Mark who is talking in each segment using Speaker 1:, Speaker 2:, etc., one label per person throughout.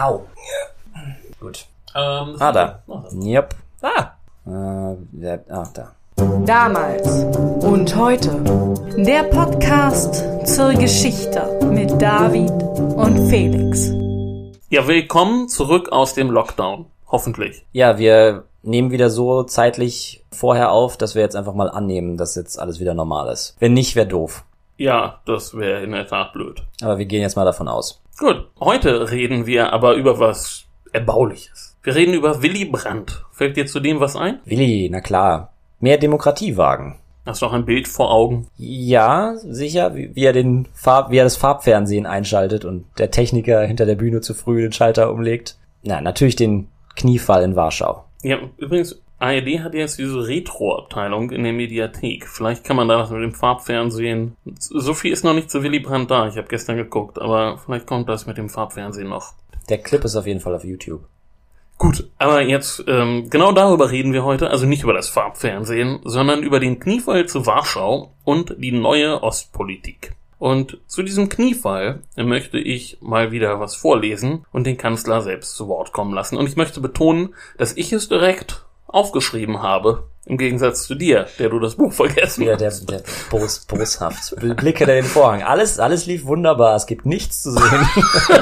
Speaker 1: Au. Gut.
Speaker 2: Ähm,
Speaker 1: Ah, da. Yep. Ah. Äh, ja, ah, da.
Speaker 3: Damals und heute. Der Podcast zur Geschichte mit David und Felix.
Speaker 2: Ja, willkommen zurück aus dem Lockdown. Hoffentlich.
Speaker 1: Ja, wir nehmen wieder so zeitlich vorher auf, dass wir jetzt einfach mal annehmen, dass jetzt alles wieder normal ist. Wenn nicht, wäre doof.
Speaker 2: Ja, das wäre in der Tat blöd.
Speaker 1: Aber wir gehen jetzt mal davon aus.
Speaker 2: Gut, heute reden wir aber über was Erbauliches. Wir reden über Willy Brandt. Fällt dir zu dem was ein?
Speaker 1: Willi, na klar. Mehr Demokratie wagen.
Speaker 2: Hast du auch ein Bild vor Augen?
Speaker 1: Ja, sicher, wie, wie er den Farb, wie er das Farbfernsehen einschaltet und der Techniker hinter der Bühne zu früh den Schalter umlegt. Na, natürlich den Kniefall in Warschau.
Speaker 2: Ja, übrigens, ARD hat jetzt diese Retro-Abteilung in der Mediathek. Vielleicht kann man da was mit dem Farbfernsehen. So viel ist noch nicht zu Willy Brandt da. Ich habe gestern geguckt, aber vielleicht kommt das mit dem Farbfernsehen noch.
Speaker 1: Der Clip ist auf jeden Fall auf YouTube.
Speaker 2: Gut, aber jetzt ähm, genau darüber reden wir heute, also nicht über das Farbfernsehen, sondern über den Kniefall zu Warschau und die neue Ostpolitik. Und zu diesem Kniefall möchte ich mal wieder was vorlesen und den Kanzler selbst zu Wort kommen lassen. Und ich möchte betonen, dass ich es direkt aufgeschrieben habe, im Gegensatz zu dir, der du das Buch vergessen
Speaker 1: Wieder der,
Speaker 2: hast.
Speaker 1: der bos, boshaft. Blicke da den Vorhang. Alles, alles lief wunderbar. Es gibt nichts zu sehen.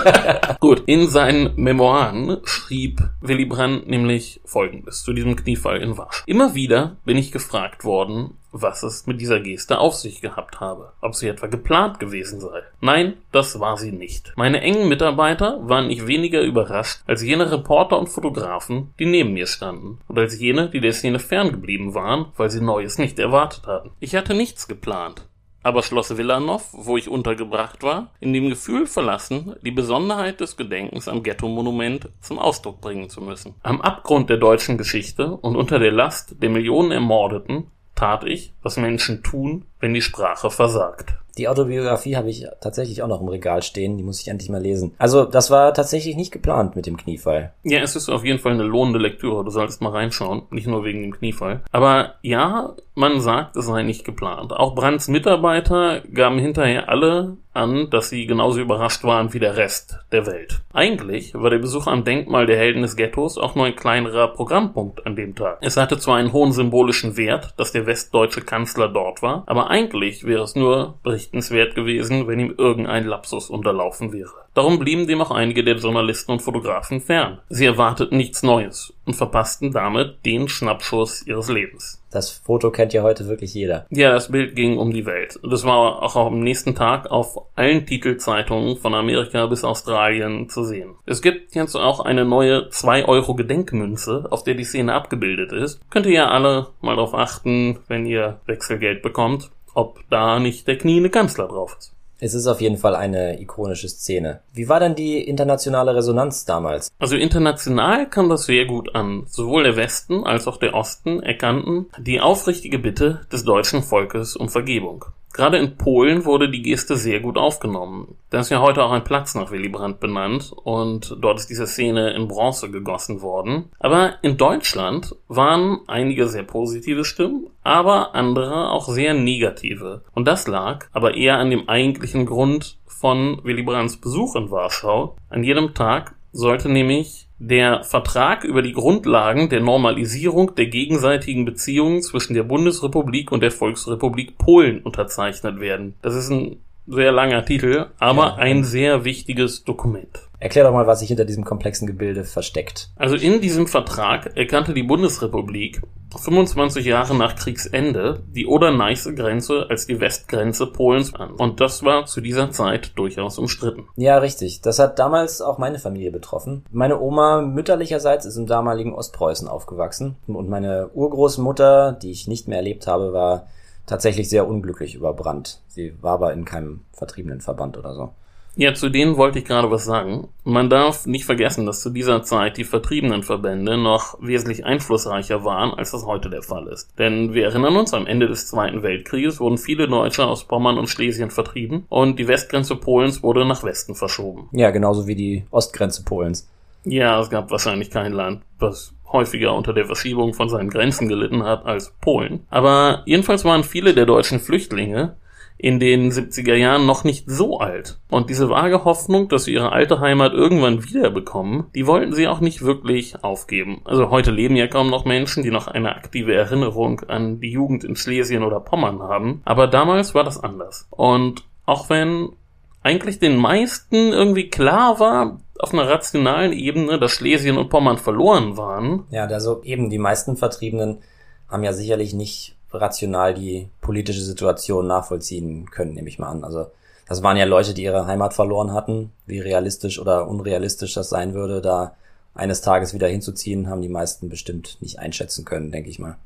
Speaker 2: Gut, in seinen Memoiren schrieb Willy Brandt nämlich Folgendes zu diesem Kniefall in Warschau. Immer wieder bin ich gefragt worden, was es mit dieser Geste auf sich gehabt habe, ob sie etwa geplant gewesen sei. Nein, das war sie nicht. Meine engen Mitarbeiter waren nicht weniger überrascht als jene Reporter und Fotografen, die neben mir standen, und als jene, die der Szene ferngeblieben waren, weil sie Neues nicht erwartet hatten. Ich hatte nichts geplant aber Schloss Willanov, wo ich untergebracht war, in dem Gefühl verlassen, die Besonderheit des Gedenkens am Ghetto-Monument zum Ausdruck bringen zu müssen. Am Abgrund der deutschen Geschichte und unter der Last der Millionen Ermordeten tat ich, was Menschen tun, wenn die Sprache versagt.
Speaker 1: Die Autobiografie habe ich tatsächlich auch noch im Regal stehen. Die muss ich endlich mal lesen. Also, das war tatsächlich nicht geplant mit dem Kniefall.
Speaker 2: Ja, es ist auf jeden Fall eine lohnende Lektüre. Du solltest mal reinschauen. Nicht nur wegen dem Kniefall. Aber ja, man sagt, es sei nicht geplant. Auch Brandts Mitarbeiter gaben hinterher alle an, dass sie genauso überrascht waren wie der Rest der Welt. Eigentlich war der Besuch am Denkmal der Helden des Ghettos auch nur ein kleinerer Programmpunkt an dem Tag. Es hatte zwar einen hohen symbolischen Wert, dass der westdeutsche Kanzler dort war, aber eigentlich wäre es nur berichtenswert gewesen, wenn ihm irgendein Lapsus unterlaufen wäre. Darum blieben dem auch einige der Journalisten und Fotografen fern. Sie erwarteten nichts Neues und verpassten damit den Schnappschuss ihres Lebens.
Speaker 1: Das Foto kennt ja heute wirklich jeder.
Speaker 2: Ja, das Bild ging um die Welt. Das war auch am nächsten Tag auf allen Titelzeitungen von Amerika bis Australien zu sehen. Es gibt jetzt auch eine neue 2-Euro-Gedenkmünze, auf der die Szene abgebildet ist. Könnt ihr ja alle mal darauf achten, wenn ihr Wechselgeld bekommt, ob da nicht der kniende Kanzler drauf ist.
Speaker 1: Es ist auf jeden Fall eine ikonische Szene. Wie war denn die internationale Resonanz damals?
Speaker 2: Also international kam das sehr gut an. Sowohl der Westen als auch der Osten erkannten die aufrichtige Bitte des deutschen Volkes um Vergebung. Gerade in Polen wurde die Geste sehr gut aufgenommen. Da ist ja heute auch ein Platz nach Willy Brandt benannt und dort ist diese Szene in Bronze gegossen worden. Aber in Deutschland waren einige sehr positive Stimmen, aber andere auch sehr negative. Und das lag aber eher an dem eigentlichen Grund von Willy Brandts Besuch in Warschau. An jedem Tag sollte nämlich der Vertrag über die Grundlagen der Normalisierung der gegenseitigen Beziehungen zwischen der Bundesrepublik und der Volksrepublik Polen unterzeichnet werden. Das ist ein sehr langer Titel, aber
Speaker 1: Ja.
Speaker 2: ein sehr wichtiges Dokument.
Speaker 1: Erklär doch mal, was sich hinter diesem komplexen Gebilde versteckt.
Speaker 2: Also in diesem Vertrag erkannte die Bundesrepublik 25 Jahre nach Kriegsende die Oder-Neiße-Grenze als die Westgrenze Polens an. Und das war zu dieser Zeit durchaus umstritten.
Speaker 1: Ja, richtig. Das hat damals auch meine Familie betroffen. Meine Oma mütterlicherseits ist im damaligen Ostpreußen aufgewachsen und meine Urgroßmutter, die ich nicht mehr erlebt habe, war tatsächlich sehr unglücklich über Brand. Sie war aber in keinem vertriebenen Verband oder so.
Speaker 2: Ja, zu denen wollte ich gerade was sagen. Man darf nicht vergessen, dass zu dieser Zeit die vertriebenen Verbände noch wesentlich einflussreicher waren, als das heute der Fall ist. Denn wir erinnern uns, am Ende des Zweiten Weltkrieges wurden viele Deutsche aus Pommern und Schlesien vertrieben und die Westgrenze Polens wurde nach Westen verschoben.
Speaker 1: Ja, genauso wie die Ostgrenze Polens.
Speaker 2: Ja, es gab wahrscheinlich kein Land, was häufiger unter der Verschiebung von seinen Grenzen gelitten hat als Polen. Aber jedenfalls waren viele der deutschen Flüchtlinge in den 70er Jahren noch nicht so alt. Und diese vage Hoffnung, dass sie ihre alte Heimat irgendwann wiederbekommen, die wollten sie auch nicht wirklich aufgeben. Also heute leben ja kaum noch Menschen, die noch eine aktive Erinnerung an die Jugend in Schlesien oder Pommern haben. Aber damals war das anders. Und auch wenn eigentlich den meisten irgendwie klar war, auf einer rationalen Ebene, dass Schlesien und Pommern verloren waren.
Speaker 1: Ja, also eben die meisten Vertriebenen haben ja sicherlich nicht rational die politische Situation nachvollziehen können, nehme ich mal an. Also das waren ja Leute, die ihre Heimat verloren hatten. Wie realistisch oder unrealistisch das sein würde, da eines Tages wieder hinzuziehen, haben die meisten bestimmt nicht einschätzen können, denke ich mal.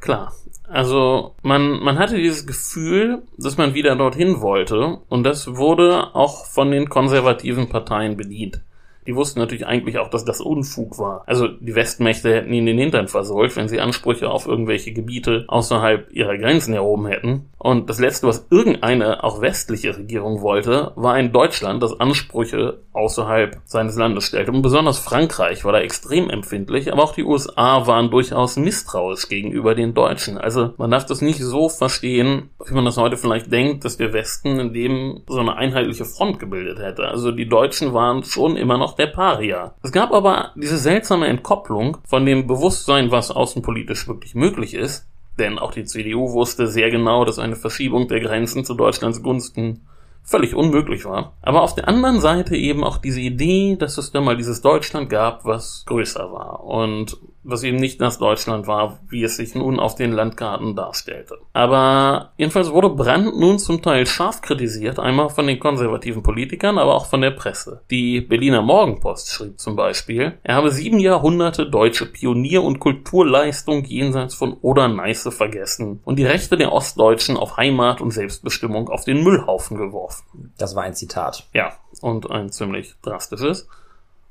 Speaker 2: Klar. Also man, man hatte dieses Gefühl, dass man wieder dorthin wollte und das wurde auch von den konservativen Parteien bedient. Die wussten natürlich eigentlich auch, dass das Unfug war. Also die Westmächte hätten ihnen den Hintern versohlt, wenn sie Ansprüche auf irgendwelche Gebiete außerhalb ihrer Grenzen erhoben hätten. Und das Letzte, was irgendeine auch westliche Regierung wollte, war ein Deutschland, das Ansprüche außerhalb seines Landes stellte. Und besonders Frankreich war da extrem empfindlich, aber auch die USA waren durchaus misstrauisch gegenüber den Deutschen. Also man darf das nicht so verstehen, wie man das heute vielleicht denkt, dass der Westen in dem so eine einheitliche Front gebildet hätte. Also die Deutschen waren schon immer noch der Paria. Es gab aber diese seltsame Entkopplung von dem Bewusstsein, was außenpolitisch wirklich möglich ist, denn auch die CDU wusste sehr genau, dass eine Verschiebung der Grenzen zu Deutschlands Gunsten völlig unmöglich war. Aber auf der anderen Seite eben auch diese Idee, dass es da mal dieses Deutschland gab, was größer war und was eben nicht das Deutschland war, wie es sich nun auf den Landkarten darstellte. Aber jedenfalls wurde Brandt nun zum Teil scharf kritisiert, einmal von den konservativen Politikern, aber auch von der Presse. Die Berliner Morgenpost schrieb zum Beispiel, er habe sieben Jahrhunderte deutsche Pionier- und Kulturleistung jenseits von Oder-Neiße vergessen und die Rechte der Ostdeutschen auf Heimat und Selbstbestimmung auf den Müllhaufen geworfen.
Speaker 1: Das war ein Zitat.
Speaker 2: Ja, und ein ziemlich drastisches.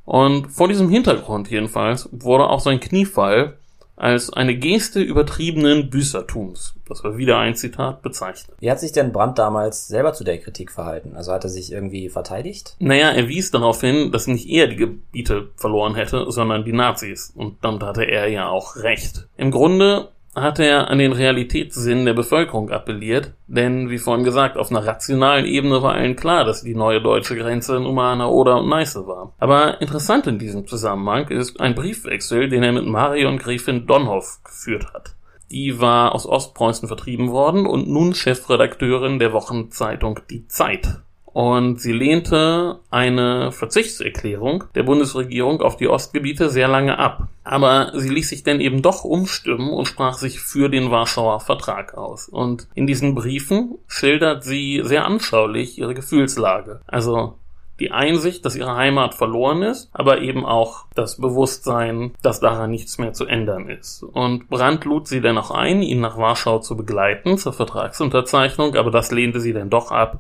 Speaker 2: Und vor diesem Hintergrund jedenfalls wurde auch sein Kniefall als eine Geste übertriebenen Büßertums, das war wieder ein Zitat, bezeichnet.
Speaker 1: Wie hat sich denn Brandt damals selber zu der Kritik verhalten? Also hat er sich irgendwie verteidigt?
Speaker 2: Naja, er wies darauf hin, dass nicht er die Gebiete verloren hätte, sondern die Nazis. Und damit hatte er ja auch recht. Im Grunde hat er an den Realitätssinn der Bevölkerung appelliert, denn wie vorhin gesagt, auf einer rationalen Ebene war allen klar, dass die neue deutsche Grenze Numana Oder und Neiße war. Aber interessant in diesem Zusammenhang ist ein Briefwechsel, den er mit Marion Gräfin Donhoff geführt hat. Die war aus Ostpreußen vertrieben worden und nun Chefredakteurin der Wochenzeitung Die Zeit. Und sie lehnte eine Verzichtserklärung der Bundesregierung auf die Ostgebiete sehr lange ab. Aber sie ließ sich dann eben doch umstimmen und sprach sich für den Warschauer Vertrag aus. Und in diesen Briefen schildert sie sehr anschaulich ihre Gefühlslage. Also die Einsicht, dass ihre Heimat verloren ist, aber eben auch das Bewusstsein, dass daran nichts mehr zu ändern ist. Und Brandt lud sie dann auch ein, ihn nach Warschau zu begleiten zur Vertragsunterzeichnung, aber das lehnte sie dann doch ab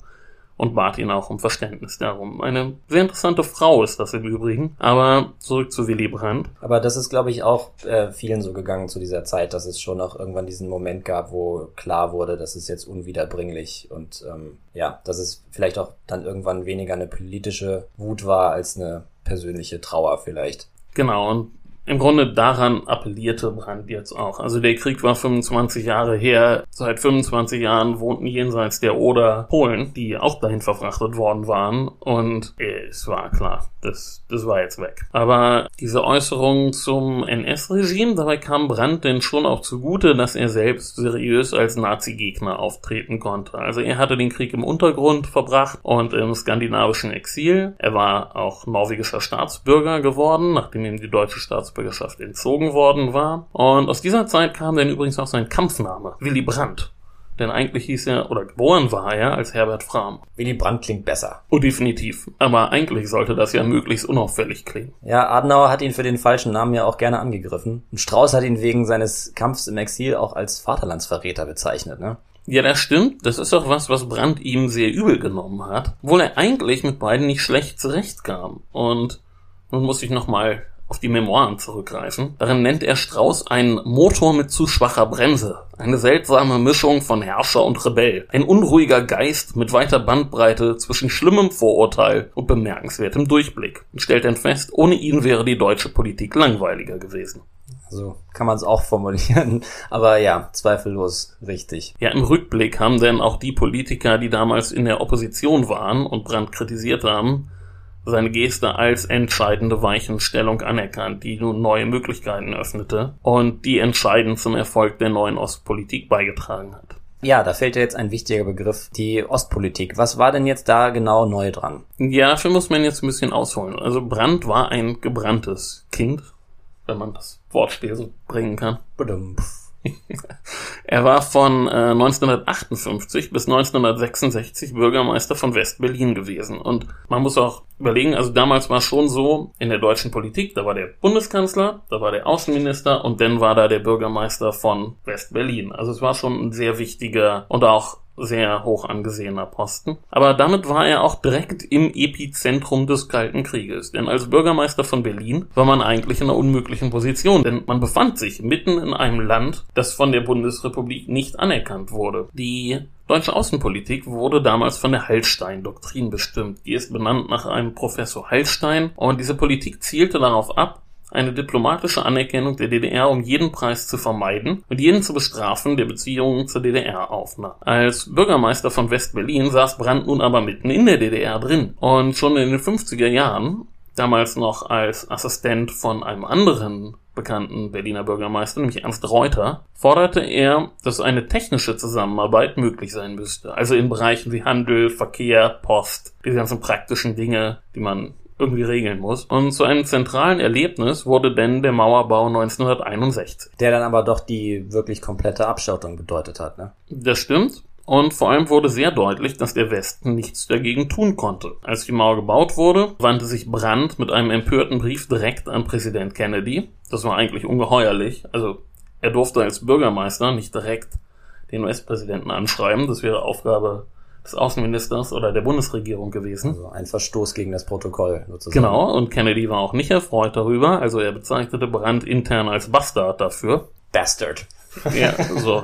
Speaker 2: und bat ihn auch um Verständnis darum. Eine sehr interessante Frau ist das im Übrigen. Aber zurück zu Willy Brandt.
Speaker 1: Aber das ist, glaube ich, auch äh, vielen so gegangen zu dieser Zeit, dass es schon auch irgendwann diesen Moment gab, wo klar wurde, das ist jetzt unwiederbringlich und ähm, ja, dass es vielleicht auch dann irgendwann weniger eine politische Wut war als eine persönliche Trauer vielleicht.
Speaker 2: Genau, und im Grunde daran appellierte Brandt jetzt auch. Also der Krieg war 25 Jahre her. Seit 25 Jahren wohnten jenseits der Oder Polen, die auch dahin verfrachtet worden waren. Und es war klar, das, das war jetzt weg. Aber diese Äußerung zum NS-Regime, dabei kam Brandt denn schon auch zugute, dass er selbst seriös als Nazi-Gegner auftreten konnte. Also er hatte den Krieg im Untergrund verbracht und im skandinavischen Exil. Er war auch norwegischer Staatsbürger geworden, nachdem ihm die deutsche Staatsbürgerschaft Staatsbürgerschaft entzogen worden war. Und aus dieser Zeit kam dann übrigens auch sein Kampfname, Willy Brandt. Denn eigentlich hieß er, oder geboren war er als Herbert Frahm.
Speaker 1: Willy Brandt klingt besser.
Speaker 2: Oh, definitiv. Aber eigentlich sollte das ja möglichst unauffällig klingen.
Speaker 1: Ja, Adenauer hat ihn für den falschen Namen ja auch gerne angegriffen. Und Strauß hat ihn wegen seines Kampfs im Exil auch als Vaterlandsverräter bezeichnet, ne?
Speaker 2: Ja, das stimmt. Das ist auch was, was Brandt ihm sehr übel genommen hat. Obwohl er eigentlich mit beiden nicht schlecht zurechtkam. Und nun muss ich nochmal auf die Memoiren zurückgreifen. Darin nennt er Strauß einen Motor mit zu schwacher Bremse, eine seltsame Mischung von Herrscher und Rebell, ein unruhiger Geist mit weiter Bandbreite zwischen schlimmem Vorurteil und bemerkenswertem Durchblick und stellt dann fest, ohne ihn wäre die deutsche Politik langweiliger gewesen.
Speaker 1: So kann man es auch formulieren. Aber ja, zweifellos richtig.
Speaker 2: Ja, im Rückblick haben denn auch die Politiker, die damals in der Opposition waren und Brandt kritisiert haben, seine Geste als entscheidende Weichenstellung anerkannt, die nun neue Möglichkeiten öffnete und die entscheidend zum Erfolg der neuen Ostpolitik beigetragen hat.
Speaker 1: Ja, da fällt ja jetzt ein wichtiger Begriff, die Ostpolitik. Was war denn jetzt da genau neu dran?
Speaker 2: Ja, dafür muss man jetzt ein bisschen ausholen. Also Brandt war ein gebranntes Kind, wenn man das Wortspiel so bringen kann. er war von äh, 1958 bis 1966 Bürgermeister von West-Berlin gewesen. Und man muss auch überlegen, also damals war schon so in der deutschen Politik, da war der Bundeskanzler, da war der Außenminister und dann war da der Bürgermeister von West-Berlin. Also es war schon ein sehr wichtiger und auch sehr hoch angesehener Posten. Aber damit war er auch direkt im Epizentrum des Kalten Krieges. Denn als Bürgermeister von Berlin war man eigentlich in einer unmöglichen Position. Denn man befand sich mitten in einem Land, das von der Bundesrepublik nicht anerkannt wurde. Die Deutsche Außenpolitik wurde damals von der Hallstein-Doktrin bestimmt. Die ist benannt nach einem Professor Hallstein und diese Politik zielte darauf ab, eine diplomatische Anerkennung der DDR um jeden Preis zu vermeiden und jeden zu bestrafen, der Beziehungen zur DDR aufnahm. Als Bürgermeister von West-Berlin saß Brandt nun aber mitten in der DDR drin. Und schon in den 50er Jahren, damals noch als Assistent von einem anderen bekannten Berliner Bürgermeister, nämlich Ernst Reuter, forderte er, dass eine technische Zusammenarbeit möglich sein müsste. Also in Bereichen wie Handel, Verkehr, Post, diese ganzen praktischen Dinge, die man irgendwie regeln muss. Und zu einem zentralen Erlebnis wurde denn der Mauerbau 1961.
Speaker 1: Der dann aber doch die wirklich komplette Abschottung bedeutet hat, ne?
Speaker 2: Das stimmt. Und vor allem wurde sehr deutlich, dass der Westen nichts dagegen tun konnte. Als die Mauer gebaut wurde, wandte sich Brandt mit einem empörten Brief direkt an Präsident Kennedy. Das war eigentlich ungeheuerlich. Also er durfte als Bürgermeister nicht direkt den US-Präsidenten anschreiben. Das wäre Aufgabe des Außenministers oder der Bundesregierung gewesen.
Speaker 1: Also ein Verstoß gegen das Protokoll sozusagen.
Speaker 2: Genau, und Kennedy war auch nicht erfreut darüber. Also er bezeichnete Brandt intern als Bastard dafür.
Speaker 1: Bastard.
Speaker 2: Ja, so.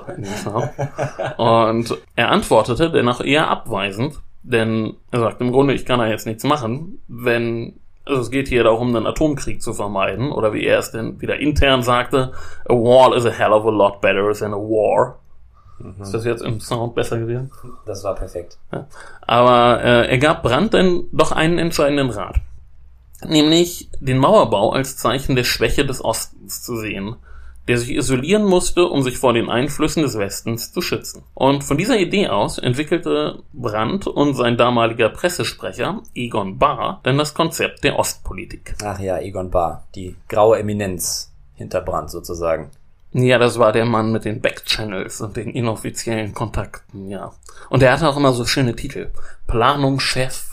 Speaker 2: Und er antwortete dennoch eher abweisend, denn er sagt im Grunde, ich kann da jetzt nichts machen, wenn also es geht hier darum, einen Atomkrieg zu vermeiden, oder wie er es denn wieder intern sagte, a wall is a hell of a lot better than a war. Mhm. Ist das jetzt im Sound besser gewesen?
Speaker 1: Das war perfekt.
Speaker 2: Ja. Aber äh, er gab Brandt dann doch einen entscheidenden Rat. Nämlich den Mauerbau als Zeichen der Schwäche des Ostens zu sehen, der sich isolieren musste, um sich vor den Einflüssen des Westens zu schützen. Und von dieser Idee aus entwickelte Brandt und sein damaliger Pressesprecher Egon Bahr dann das Konzept der Ostpolitik.
Speaker 1: Ach ja, Egon Bahr, die graue Eminenz hinter Brandt sozusagen.
Speaker 2: Ja, das war der Mann mit den Backchannels und den inoffiziellen Kontakten, ja. Und er hatte auch immer so schöne Titel. Planungschef,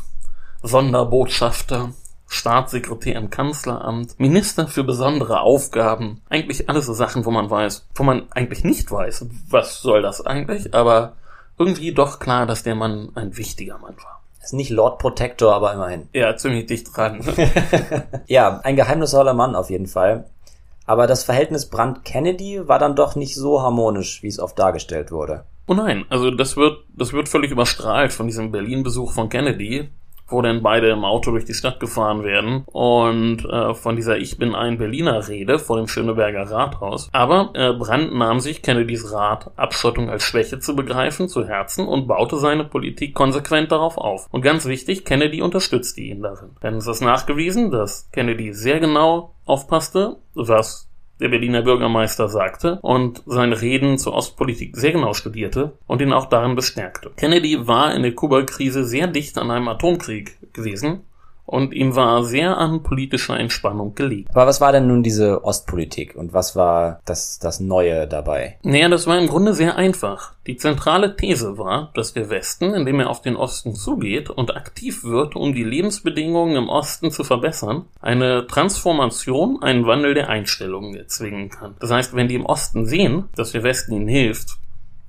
Speaker 2: Sonderbotschafter, Staatssekretär im Kanzleramt, Minister für besondere Aufgaben. Eigentlich alles so Sachen, wo man weiß, wo man eigentlich nicht weiß, was soll das eigentlich, aber irgendwie doch klar, dass der Mann ein wichtiger Mann war.
Speaker 1: Ist nicht Lord Protector, aber immerhin.
Speaker 2: Ja, ziemlich dicht dran.
Speaker 1: ja, ein geheimnisvoller Mann auf jeden Fall. Aber das Verhältnis Brandt-Kennedy war dann doch nicht so harmonisch, wie es oft dargestellt wurde.
Speaker 2: Oh nein, also das wird, das wird völlig überstrahlt von diesem Berlin-Besuch von Kennedy, wo dann beide im Auto durch die Stadt gefahren werden und äh, von dieser Ich bin ein Berliner Rede vor dem Schöneberger Rathaus. Aber äh, Brandt nahm sich Kennedys Rat, Abschottung als Schwäche zu begreifen, zu Herzen und baute seine Politik konsequent darauf auf. Und ganz wichtig, Kennedy unterstützte ihn darin. Denn es ist nachgewiesen, dass Kennedy sehr genau aufpasste, was der Berliner Bürgermeister sagte und seine Reden zur Ostpolitik sehr genau studierte und ihn auch darin bestärkte. Kennedy war in der Kuba-Krise sehr dicht an einem Atomkrieg gewesen und ihm war sehr an politischer Entspannung gelegt.
Speaker 1: Aber was war denn nun diese Ostpolitik und was war das, das Neue dabei?
Speaker 2: Naja, das war im Grunde sehr einfach. Die zentrale These war, dass der Westen, indem er auf den Osten zugeht und aktiv wird, um die Lebensbedingungen im Osten zu verbessern, eine Transformation, einen Wandel der Einstellungen erzwingen kann. Das heißt, wenn die im Osten sehen, dass der Westen ihnen hilft,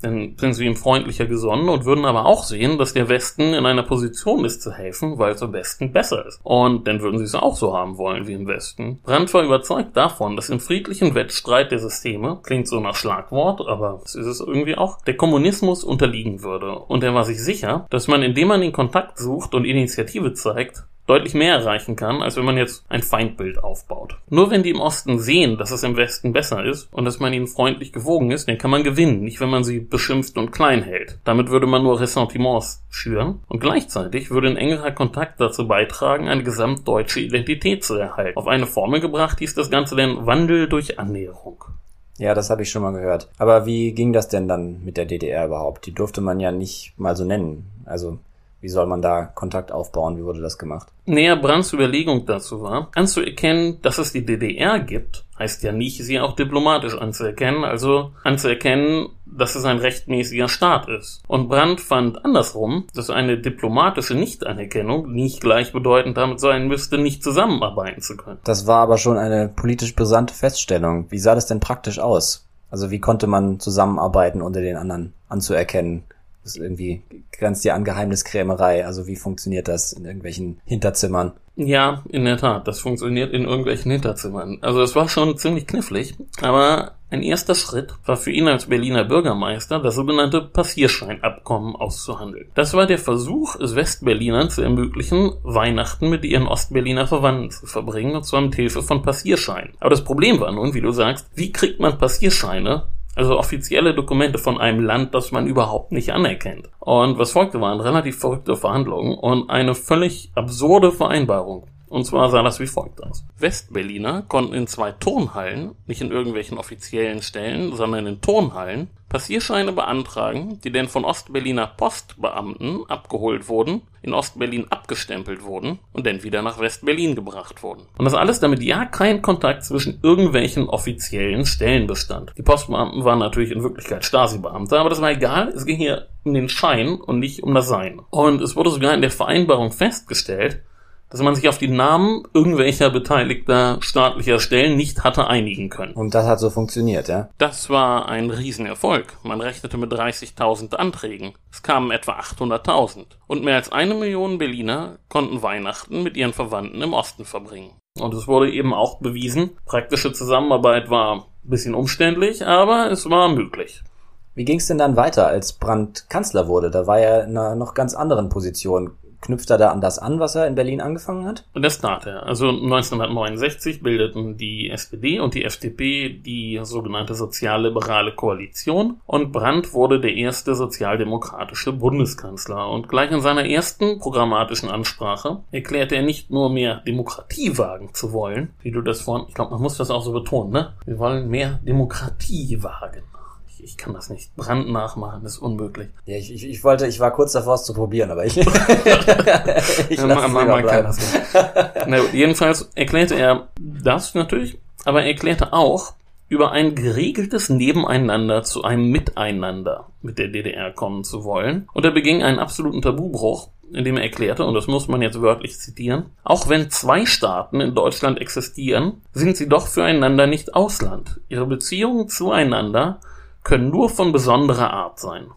Speaker 2: dann sind sie ihm freundlicher gesonnen und würden aber auch sehen, dass der Westen in einer Position ist zu helfen, weil es im Westen besser ist. Und dann würden sie es auch so haben wollen wie im Westen. Brandt war überzeugt davon, dass im friedlichen Wettstreit der Systeme, klingt so nach Schlagwort, aber es ist es irgendwie auch, der Kommunismus unterliegen würde. Und er war sich sicher, dass man, indem man den Kontakt sucht und Initiative zeigt, deutlich mehr erreichen kann, als wenn man jetzt ein Feindbild aufbaut. Nur wenn die im Osten sehen, dass es im Westen besser ist und dass man ihnen freundlich gewogen ist, dann kann man gewinnen, nicht wenn man sie beschimpft und klein hält. Damit würde man nur Ressentiments schüren und gleichzeitig würde ein engerer Kontakt dazu beitragen, eine gesamtdeutsche Identität zu erhalten. Auf eine Formel gebracht hieß das Ganze denn Wandel durch Annäherung.
Speaker 1: Ja, das habe ich schon mal gehört. Aber wie ging das denn dann mit der DDR überhaupt? Die durfte man ja nicht mal so nennen. Also wie soll man da Kontakt aufbauen? Wie wurde das gemacht?
Speaker 2: Näher Brands Überlegung dazu war, anzuerkennen, dass es die DDR gibt, heißt ja nicht, sie auch diplomatisch anzuerkennen, also anzuerkennen, dass es ein rechtmäßiger Staat ist. Und Brandt fand andersrum, dass eine diplomatische Nichtanerkennung nicht gleichbedeutend damit sein müsste, nicht zusammenarbeiten zu können.
Speaker 1: Das war aber schon eine politisch brisante Feststellung. Wie sah das denn praktisch aus? Also wie konnte man zusammenarbeiten, unter den anderen anzuerkennen? Das ist irgendwie grenzt ja an Geheimniskrämerei. Also wie funktioniert das in irgendwelchen Hinterzimmern?
Speaker 2: Ja, in der Tat, das funktioniert in irgendwelchen Hinterzimmern. Also es war schon ziemlich knifflig, aber ein erster Schritt war für ihn als Berliner Bürgermeister, das sogenannte Passierscheinabkommen auszuhandeln. Das war der Versuch, es Westberlinern zu ermöglichen, Weihnachten mit ihren Ostberliner Verwandten zu verbringen, und zwar mit Hilfe von Passierscheinen. Aber das Problem war nun, wie du sagst, wie kriegt man Passierscheine also offizielle Dokumente von einem Land, das man überhaupt nicht anerkennt. Und was folgte waren relativ verrückte Verhandlungen und eine völlig absurde Vereinbarung. Und zwar sah das wie folgt aus. Westberliner konnten in zwei Turnhallen, nicht in irgendwelchen offiziellen Stellen, sondern in Turnhallen, Passierscheine beantragen, die dann von Ostberliner Postbeamten abgeholt wurden, in Ostberlin abgestempelt wurden und dann wieder nach Westberlin gebracht wurden. Und das alles damit ja kein Kontakt zwischen irgendwelchen offiziellen Stellen bestand. Die Postbeamten waren natürlich in Wirklichkeit Stasi-Beamte, aber das war egal, es ging hier um den Schein und nicht um das Sein. Und es wurde sogar in der Vereinbarung festgestellt, dass man sich auf die Namen irgendwelcher beteiligter staatlicher Stellen nicht hatte einigen können.
Speaker 1: Und das hat so funktioniert, ja?
Speaker 2: Das war ein Riesenerfolg. Man rechnete mit 30.000 Anträgen. Es kamen etwa 800.000. Und mehr als eine Million Berliner konnten Weihnachten mit ihren Verwandten im Osten verbringen. Und es wurde eben auch bewiesen, praktische Zusammenarbeit war ein bisschen umständlich, aber es war möglich.
Speaker 1: Wie ging es denn dann weiter, als Brandt Kanzler wurde? Da war er in einer noch ganz anderen Position. Knüpft er da an das an, was er in Berlin angefangen hat?
Speaker 2: Und das tat er. Also 1969 bildeten die SPD und die FDP die sogenannte sozialliberale Koalition und Brandt wurde der erste sozialdemokratische Bundeskanzler. Und gleich in seiner ersten programmatischen Ansprache erklärte er nicht nur mehr Demokratie wagen zu wollen, wie du das vorhin, ich glaube, man muss das auch so betonen, ne? Wir wollen mehr Demokratie wagen ich kann das nicht. Brand nachmachen ist unmöglich.
Speaker 1: Ja, ich, ich, ich wollte, ich war kurz davor, es zu probieren, aber ich. ich
Speaker 2: ja, man, man, man kann das nicht. Na, jedenfalls erklärte er das natürlich, aber er erklärte auch, über ein geregeltes Nebeneinander zu einem Miteinander mit der DDR kommen zu wollen. Und er beging einen absoluten Tabubruch, indem er erklärte, und das muss man jetzt wörtlich zitieren, auch wenn zwei Staaten in Deutschland existieren, sind sie doch füreinander nicht Ausland. Ihre Beziehungen zueinander können nur von besonderer Art sein.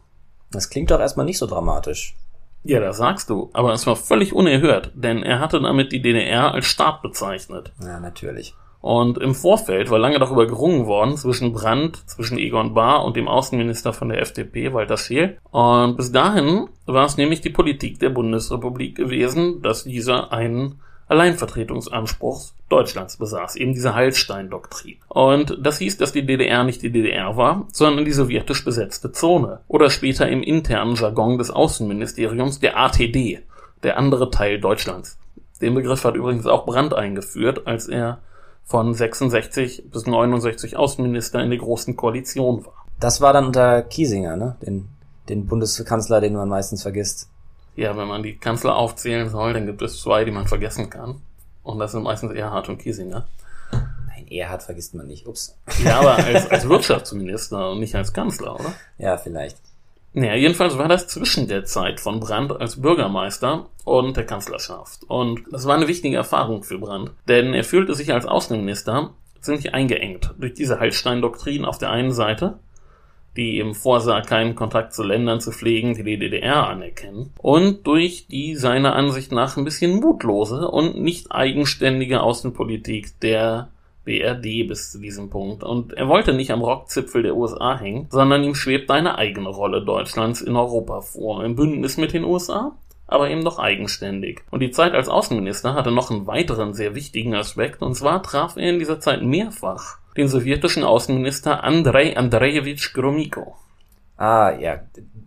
Speaker 1: Das klingt doch erstmal nicht so dramatisch.
Speaker 2: Ja, das sagst du, aber es war völlig unerhört, denn er hatte damit die DDR als Staat bezeichnet.
Speaker 1: Ja, natürlich.
Speaker 2: Und im Vorfeld war lange darüber gerungen worden zwischen Brandt, zwischen Egon Bahr und dem Außenminister von der FDP, Walter Scheel. Und bis dahin war es nämlich die Politik der Bundesrepublik gewesen, dass dieser einen Alleinvertretungsanspruchs Deutschlands besaß, eben diese Heilstein-Doktrin. Und das hieß, dass die DDR nicht die DDR war, sondern die sowjetisch besetzte Zone. Oder später im internen Jargon des Außenministeriums der ATD, der andere Teil Deutschlands. Den Begriff hat übrigens auch Brandt eingeführt, als er von 66 bis 69 Außenminister in der Großen Koalition war.
Speaker 1: Das war dann unter Kiesinger, ne? Den, den Bundeskanzler, den man meistens vergisst.
Speaker 2: Ja, wenn man die Kanzler aufzählen soll, dann gibt es zwei, die man vergessen kann. Und das sind meistens Erhard und Kiesinger.
Speaker 1: Nein, Erhard vergisst man nicht. Ups.
Speaker 2: Ja, aber als, als Wirtschaftsminister und nicht als Kanzler, oder?
Speaker 1: Ja, vielleicht.
Speaker 2: Naja, jedenfalls war das zwischen der Zeit von Brandt als Bürgermeister und der Kanzlerschaft. Und das war eine wichtige Erfahrung für Brandt, denn er fühlte sich als Außenminister ziemlich eingeengt durch diese Hallstein-Doktrin auf der einen Seite die eben vorsah, keinen Kontakt zu Ländern zu pflegen, die die DDR anerkennen, und durch die seiner Ansicht nach ein bisschen mutlose und nicht eigenständige Außenpolitik der BRD bis zu diesem Punkt. Und er wollte nicht am Rockzipfel der USA hängen, sondern ihm schwebt eine eigene Rolle Deutschlands in Europa vor. Im Bündnis mit den USA, aber eben noch eigenständig. Und die Zeit als Außenminister hatte noch einen weiteren sehr wichtigen Aspekt, und zwar traf er in dieser Zeit mehrfach den sowjetischen Außenminister Andrei Andrejewitsch Gromyko.
Speaker 1: Ah, ja,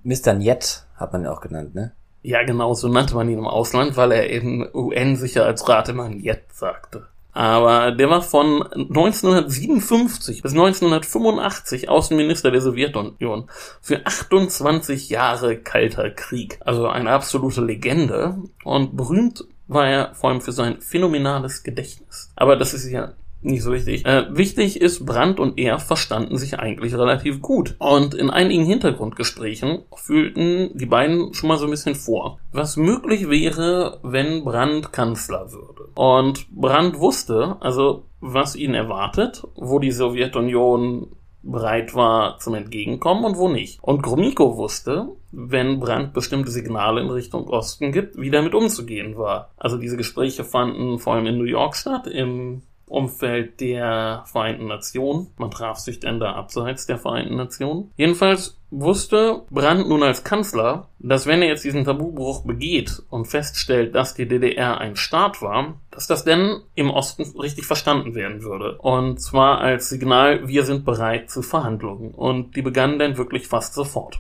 Speaker 1: Mr. Njet hat man ja auch genannt, ne?
Speaker 2: Ja, genau, so nannte man ihn im Ausland, weil er im UN-Sicherheitsrat immer Njet sagte. Aber der war von 1957 bis 1985 Außenminister der Sowjetunion für 28 Jahre kalter Krieg. Also eine absolute Legende. Und berühmt war er vor allem für sein phänomenales Gedächtnis. Aber das ist ja nicht so wichtig. Äh, wichtig ist, Brandt und er verstanden sich eigentlich relativ gut. Und in einigen Hintergrundgesprächen fühlten die beiden schon mal so ein bisschen vor, was möglich wäre, wenn Brandt Kanzler würde. Und Brandt wusste, also was ihn erwartet, wo die Sowjetunion bereit war zum Entgegenkommen und wo nicht. Und Gromyko wusste, wenn Brandt bestimmte Signale in Richtung Osten gibt, wie damit umzugehen war. Also diese Gespräche fanden vor allem in New York statt, im Umfeld der Vereinten Nationen. Man traf sich dann da abseits der Vereinten Nationen. Jedenfalls wusste Brandt nun als Kanzler, dass wenn er jetzt diesen Tabubruch begeht und feststellt, dass die DDR ein Staat war, dass das denn im Osten richtig verstanden werden würde. Und zwar als Signal, wir sind bereit zu Verhandlungen. Und die begannen dann wirklich fast sofort.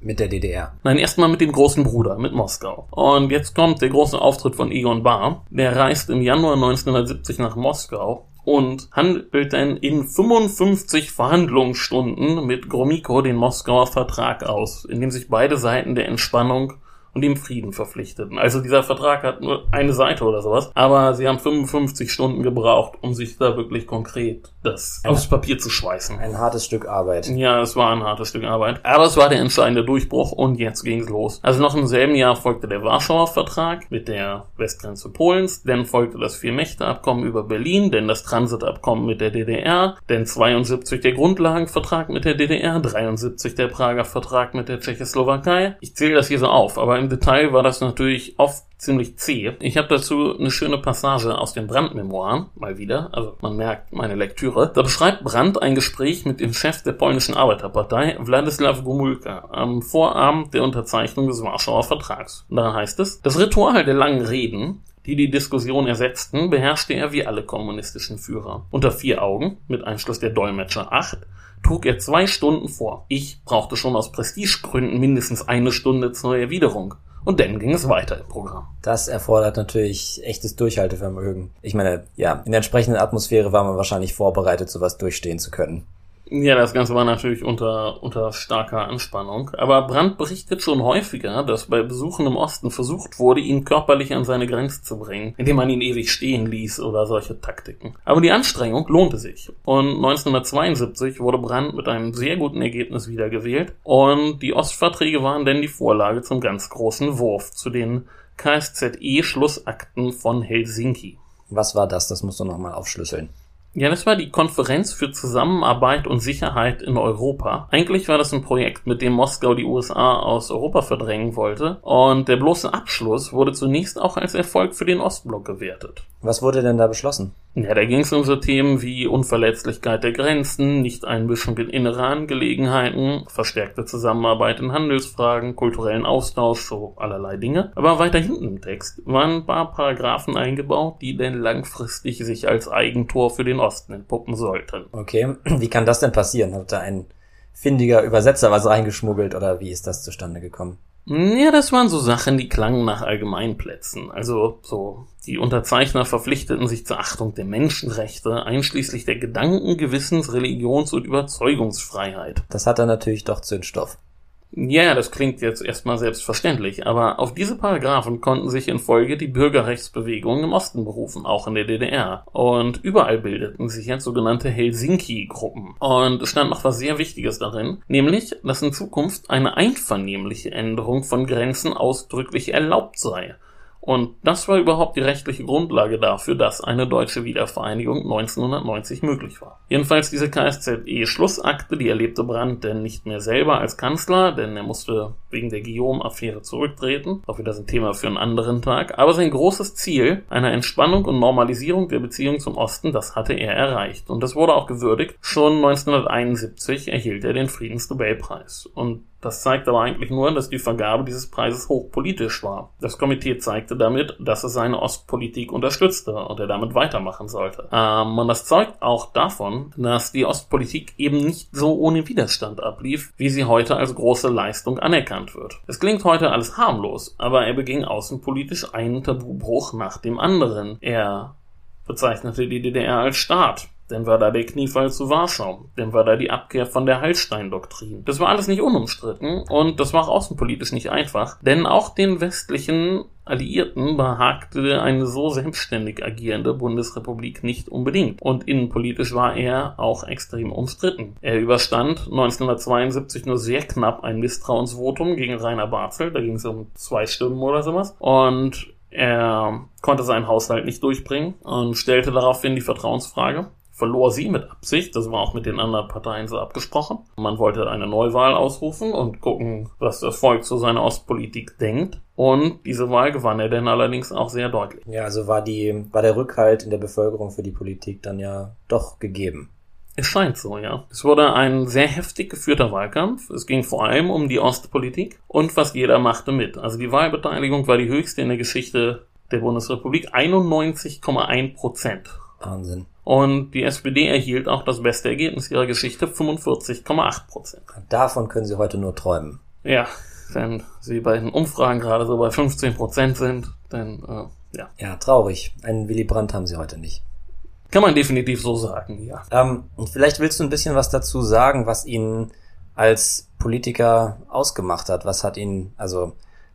Speaker 1: Mit der DDR.
Speaker 2: Nein, erstmal mit dem großen Bruder, mit Moskau. Und jetzt kommt der große Auftritt von Egon Bahr. Der reist im Januar 1970 nach Moskau und handelt dann in 55 Verhandlungsstunden mit Gromyko den Moskauer Vertrag aus, in dem sich beide Seiten der Entspannung und dem Frieden verpflichteten. Also dieser Vertrag hat nur eine Seite oder sowas, aber sie haben 55 Stunden gebraucht, um sich da wirklich konkret das
Speaker 1: Ein-
Speaker 2: aufs Papier zu schweißen.
Speaker 1: Ein hartes Stück Arbeit.
Speaker 2: Ja, es war ein hartes Stück Arbeit. Aber es war der entscheidende Durchbruch und jetzt ging's los. Also noch im selben Jahr folgte der Warschauer Vertrag mit der Westgrenze Polens, dann folgte das Vier-Mächte-Abkommen über Berlin, dann das Transitabkommen mit der DDR, dann 72 der Grundlagenvertrag mit der DDR, 73 der Prager Vertrag mit der Tschechoslowakei. Ich zähle das hier so auf, aber im Detail war das natürlich oft ziemlich zäh. Ich habe dazu eine schöne Passage aus den Brandt-Memoiren, mal wieder, also man merkt meine Lektüre. Da beschreibt Brandt ein Gespräch mit dem Chef der polnischen Arbeiterpartei, Wladislaw Gomulka, am Vorabend der Unterzeichnung des Warschauer Vertrags. Daran heißt es, das Ritual der langen Reden, die die Diskussion ersetzten, beherrschte er wie alle kommunistischen Führer. Unter vier Augen, mit Einschluss der Dolmetscher acht, trug er zwei Stunden vor. Ich brauchte schon aus Prestigegründen mindestens eine Stunde zur Erwiderung. Und dann ging es weiter im Programm.
Speaker 1: Das erfordert natürlich echtes Durchhaltevermögen. Ich meine, ja, in der entsprechenden Atmosphäre war man wahrscheinlich vorbereitet, sowas durchstehen zu können.
Speaker 2: Ja, das Ganze war natürlich unter, unter starker Anspannung. Aber Brandt berichtet schon häufiger, dass bei Besuchen im Osten versucht wurde, ihn körperlich an seine Grenze zu bringen, indem man ihn ewig stehen ließ oder solche Taktiken. Aber die Anstrengung lohnte sich. Und 1972 wurde Brandt mit einem sehr guten Ergebnis wiedergewählt. Und die Ostverträge waren dann die Vorlage zum ganz großen Wurf zu den KSZE-Schlussakten von Helsinki.
Speaker 1: Was war das? Das musst du nochmal aufschlüsseln.
Speaker 2: Ja, das war die Konferenz für Zusammenarbeit und Sicherheit in Europa. Eigentlich war das ein Projekt, mit dem Moskau die USA aus Europa verdrängen wollte. Und der bloße Abschluss wurde zunächst auch als Erfolg für den Ostblock gewertet.
Speaker 1: Was wurde denn da beschlossen?
Speaker 2: Ja, da ging es um so Themen wie Unverletzlichkeit der Grenzen, Nichteinmischung in innere Angelegenheiten, verstärkte Zusammenarbeit in Handelsfragen, kulturellen Austausch, so allerlei Dinge. Aber weiter hinten im Text waren ein paar Paragraphen eingebaut, die denn langfristig sich als Eigentor für den Osten entpuppen sollten.
Speaker 1: Okay, wie kann das denn passieren? Hat da ein findiger Übersetzer was reingeschmuggelt oder wie ist das zustande gekommen?
Speaker 2: Ja, das waren so Sachen, die klangen nach Allgemeinplätzen. Also so, die Unterzeichner verpflichteten sich zur Achtung der Menschenrechte, einschließlich der Gedanken-, Gewissens-, Religions- und Überzeugungsfreiheit.
Speaker 1: Das hat dann natürlich doch Zündstoff.
Speaker 2: Ja, das klingt jetzt erstmal selbstverständlich, aber auf diese Paragraphen konnten sich in Folge die Bürgerrechtsbewegungen im Osten berufen, auch in der DDR. Und überall bildeten sich jetzt sogenannte Helsinki-Gruppen. Und es stand noch was sehr Wichtiges darin, nämlich, dass in Zukunft eine einvernehmliche Änderung von Grenzen ausdrücklich erlaubt sei. Und das war überhaupt die rechtliche Grundlage dafür, dass eine deutsche Wiedervereinigung 1990 möglich war. Jedenfalls diese KSZE-Schlussakte, die erlebte Brandt denn nicht mehr selber als Kanzler, denn er musste wegen der Guillaume-Affäre zurücktreten. Auch wieder ein Thema für einen anderen Tag. Aber sein großes Ziel, einer Entspannung und Normalisierung der Beziehung zum Osten, das hatte er erreicht. Und das wurde auch gewürdigt. Schon 1971 erhielt er den Friedensnobelpreis. Und Das zeigt aber eigentlich nur, dass die Vergabe dieses Preises hochpolitisch war. Das Komitee zeigte damit, dass es seine Ostpolitik unterstützte und er damit weitermachen sollte. Ähm, und das zeugt auch davon, dass die Ostpolitik eben nicht so ohne Widerstand ablief, wie sie heute als große Leistung anerkannt wird. Es klingt heute alles harmlos, aber er beging außenpolitisch einen Tabubruch nach dem anderen. Er bezeichnete die DDR als Staat. Dann war da der Kniefall zu Warschau. Dann war da die Abkehr von der Hallstein-Doktrin. Das war alles nicht unumstritten und das war auch außenpolitisch nicht einfach, denn auch den westlichen Alliierten behagte eine so selbstständig agierende Bundesrepublik nicht unbedingt. Und innenpolitisch war er auch extrem umstritten. Er überstand 1972 nur sehr knapp ein Misstrauensvotum gegen Rainer Barzel. Da ging es um zwei Stimmen oder sowas. Und er konnte seinen Haushalt nicht durchbringen und stellte daraufhin die Vertrauensfrage verlor sie mit Absicht. Das war auch mit den anderen Parteien so abgesprochen. Man wollte eine Neuwahl ausrufen und gucken, was das Volk zu seiner Ostpolitik denkt. Und diese Wahl gewann er dann allerdings auch sehr deutlich.
Speaker 1: Ja, also war die, war der Rückhalt in der Bevölkerung für die Politik dann ja doch gegeben.
Speaker 2: Es scheint so, ja. Es wurde ein sehr heftig geführter Wahlkampf. Es ging vor allem um die Ostpolitik und was jeder machte mit. Also die Wahlbeteiligung war die höchste in der Geschichte der Bundesrepublik. 91,1 Prozent.
Speaker 1: Wahnsinn.
Speaker 2: Und die SPD erhielt auch das beste Ergebnis ihrer Geschichte, 45,8 Prozent.
Speaker 1: Davon können Sie heute nur träumen.
Speaker 2: Ja, wenn Sie bei den Umfragen gerade so bei 15 Prozent sind, dann äh, ja.
Speaker 1: Ja, traurig. Einen Willy Brandt haben Sie heute nicht.
Speaker 2: Kann man definitiv so sagen, ja.
Speaker 1: Ähm, und vielleicht willst du ein bisschen was dazu sagen, was ihn als Politiker ausgemacht hat. Was hat ihn, also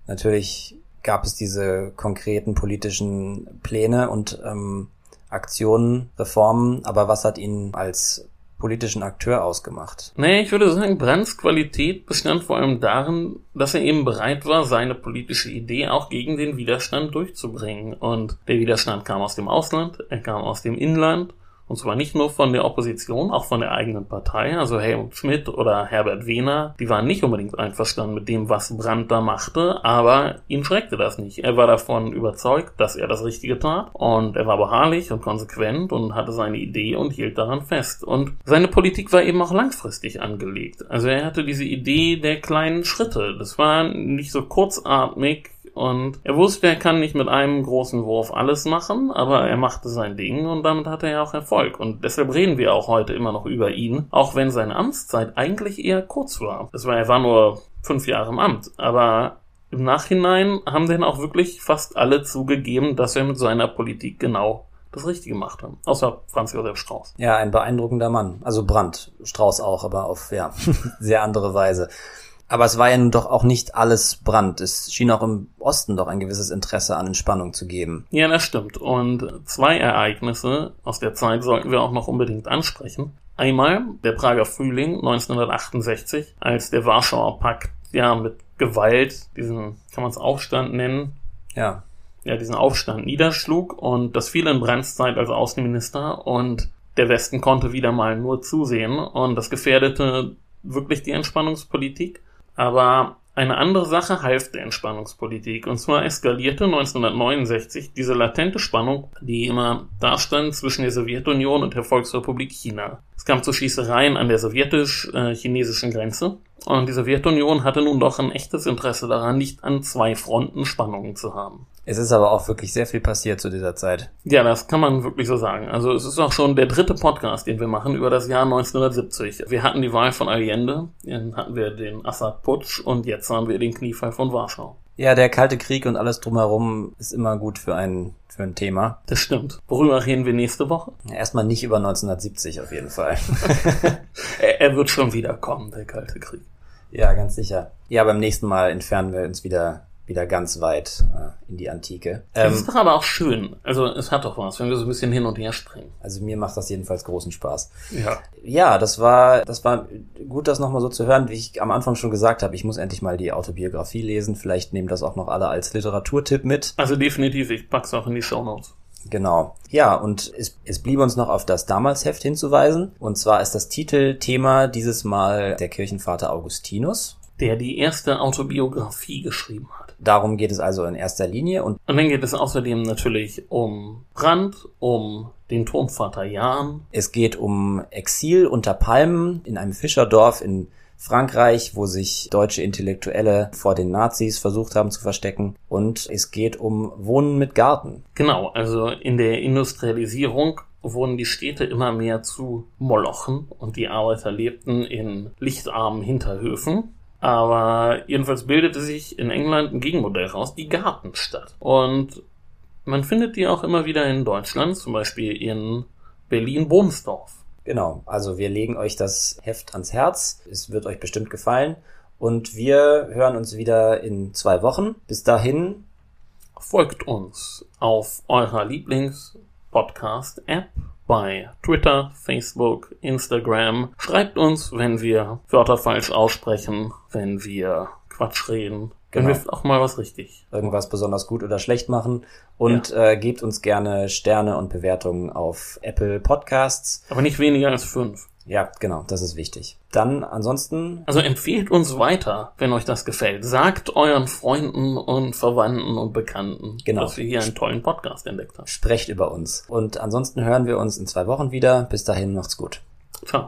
Speaker 1: natürlich gab es diese konkreten politischen Pläne und ähm, Aktionen, Reformen, aber was hat ihn als politischen Akteur ausgemacht?
Speaker 2: Nee, ich würde sagen, Brandts Qualität bestand vor allem darin, dass er eben bereit war, seine politische Idee auch gegen den Widerstand durchzubringen. Und der Widerstand kam aus dem Ausland, er kam aus dem Inland und zwar nicht nur von der Opposition, auch von der eigenen Partei, also Helmut Schmidt oder Herbert Wehner. Die waren nicht unbedingt einverstanden mit dem, was Brandt da machte, aber ihn schreckte das nicht. Er war davon überzeugt, dass er das Richtige tat und er war beharrlich und konsequent und hatte seine Idee und hielt daran fest. Und seine Politik war eben auch langfristig angelegt. Also er hatte diese Idee der kleinen Schritte. Das war nicht so kurzatmig, und er wusste, er kann nicht mit einem großen Wurf alles machen, aber er machte sein Ding und damit hatte er auch Erfolg. Und deshalb reden wir auch heute immer noch über ihn, auch wenn seine Amtszeit eigentlich eher kurz war. Das war, er war nur fünf Jahre im Amt, aber im Nachhinein haben dann auch wirklich fast alle zugegeben, dass er mit seiner Politik genau das Richtige gemacht hat. Außer Franz Josef Strauß.
Speaker 1: Ja, ein beeindruckender Mann. Also Brandt, Strauß auch, aber auf ja, sehr andere Weise. Aber es war ja nun doch auch nicht alles Brand. Es schien auch im Osten doch ein gewisses Interesse an Entspannung zu geben.
Speaker 2: Ja, das stimmt. Und zwei Ereignisse aus der Zeit sollten wir auch noch unbedingt ansprechen. Einmal der Prager Frühling 1968, als der Warschauer Pakt ja mit Gewalt diesen, kann man es Aufstand nennen?
Speaker 1: Ja.
Speaker 2: Ja, diesen Aufstand niederschlug und das fiel in Brandts Zeit als Außenminister und der Westen konnte wieder mal nur zusehen und das gefährdete wirklich die Entspannungspolitik. Aber eine andere Sache half der Entspannungspolitik. Und zwar eskalierte 1969 diese latente Spannung, die immer dastand zwischen der Sowjetunion und der Volksrepublik China. Es kam zu Schießereien an der sowjetisch-chinesischen Grenze. Und die Sowjetunion hatte nun doch ein echtes Interesse daran, nicht an zwei Fronten Spannungen zu haben.
Speaker 1: Es ist aber auch wirklich sehr viel passiert zu dieser Zeit.
Speaker 2: Ja, das kann man wirklich so sagen. Also es ist auch schon der dritte Podcast, den wir machen über das Jahr 1970. Wir hatten die Wahl von Allende, dann hatten wir den Assad-Putsch und jetzt haben wir den Kniefall von Warschau.
Speaker 1: Ja, der Kalte Krieg und alles drumherum ist immer gut für ein, für ein Thema.
Speaker 2: Das stimmt. Worüber reden wir nächste Woche?
Speaker 1: Erstmal nicht über 1970 auf jeden Fall.
Speaker 2: er, er wird schon wieder kommen, der Kalte Krieg.
Speaker 1: Ja, ganz sicher. Ja, beim nächsten Mal entfernen wir uns wieder wieder ganz weit äh, in die Antike.
Speaker 2: Ähm, das ist doch aber auch schön. Also es hat doch was, wenn wir so ein bisschen hin und her springen.
Speaker 1: Also mir macht das jedenfalls großen Spaß.
Speaker 2: Ja.
Speaker 1: Ja, das war, das war gut, das nochmal so zu hören, wie ich am Anfang schon gesagt habe. Ich muss endlich mal die Autobiografie lesen. Vielleicht nehmen das auch noch alle als Literaturtipp mit.
Speaker 2: Also definitiv, ich pack's auch in die Show Notes.
Speaker 1: Genau. Ja, und es, es blieb uns noch auf das Damalsheft hinzuweisen. Und zwar ist das Titelthema dieses Mal der Kirchenvater Augustinus.
Speaker 2: Der die erste Autobiografie geschrieben hat.
Speaker 1: Darum geht es also in erster Linie. Und,
Speaker 2: und dann geht es außerdem natürlich um Brand, um den Turmvater Jan.
Speaker 1: Es geht um Exil unter Palmen in einem Fischerdorf in Frankreich, wo sich deutsche Intellektuelle vor den Nazis versucht haben zu verstecken. Und es geht um Wohnen mit Garten.
Speaker 2: Genau, also in der Industrialisierung wurden die Städte immer mehr zu Molochen und die Arbeiter lebten in lichtarmen Hinterhöfen. Aber jedenfalls bildete sich in England ein Gegenmodell raus, die Gartenstadt. Und man findet die auch immer wieder in Deutschland, zum Beispiel in Berlin-Bohnsdorf.
Speaker 1: Genau, also wir legen euch das Heft ans Herz. Es wird euch bestimmt gefallen. Und wir hören uns wieder in zwei Wochen. Bis dahin.
Speaker 2: Folgt uns auf eurer Lieblings-Podcast-App bei Twitter, Facebook, Instagram. Schreibt uns, wenn wir Wörter falsch aussprechen, wenn wir Quatsch reden. Wenn
Speaker 1: Genau.
Speaker 2: wir auch mal was richtig.
Speaker 1: Irgendwas besonders gut oder schlecht machen. Und äh, gebt uns gerne Sterne und Bewertungen auf Apple Podcasts.
Speaker 2: Aber nicht weniger als fünf.
Speaker 1: Ja, genau, das ist wichtig. Dann ansonsten,
Speaker 2: Also empfehlt uns weiter, wenn euch das gefällt. Sagt euren Freunden und Verwandten und Bekannten,
Speaker 1: Genau.
Speaker 2: dass wir hier einen tollen Podcast entdeckt haben.
Speaker 1: sprecht über uns. Und ansonsten hören wir uns in zwei Wochen wieder. Bis dahin, macht's gut.
Speaker 2: Ciao.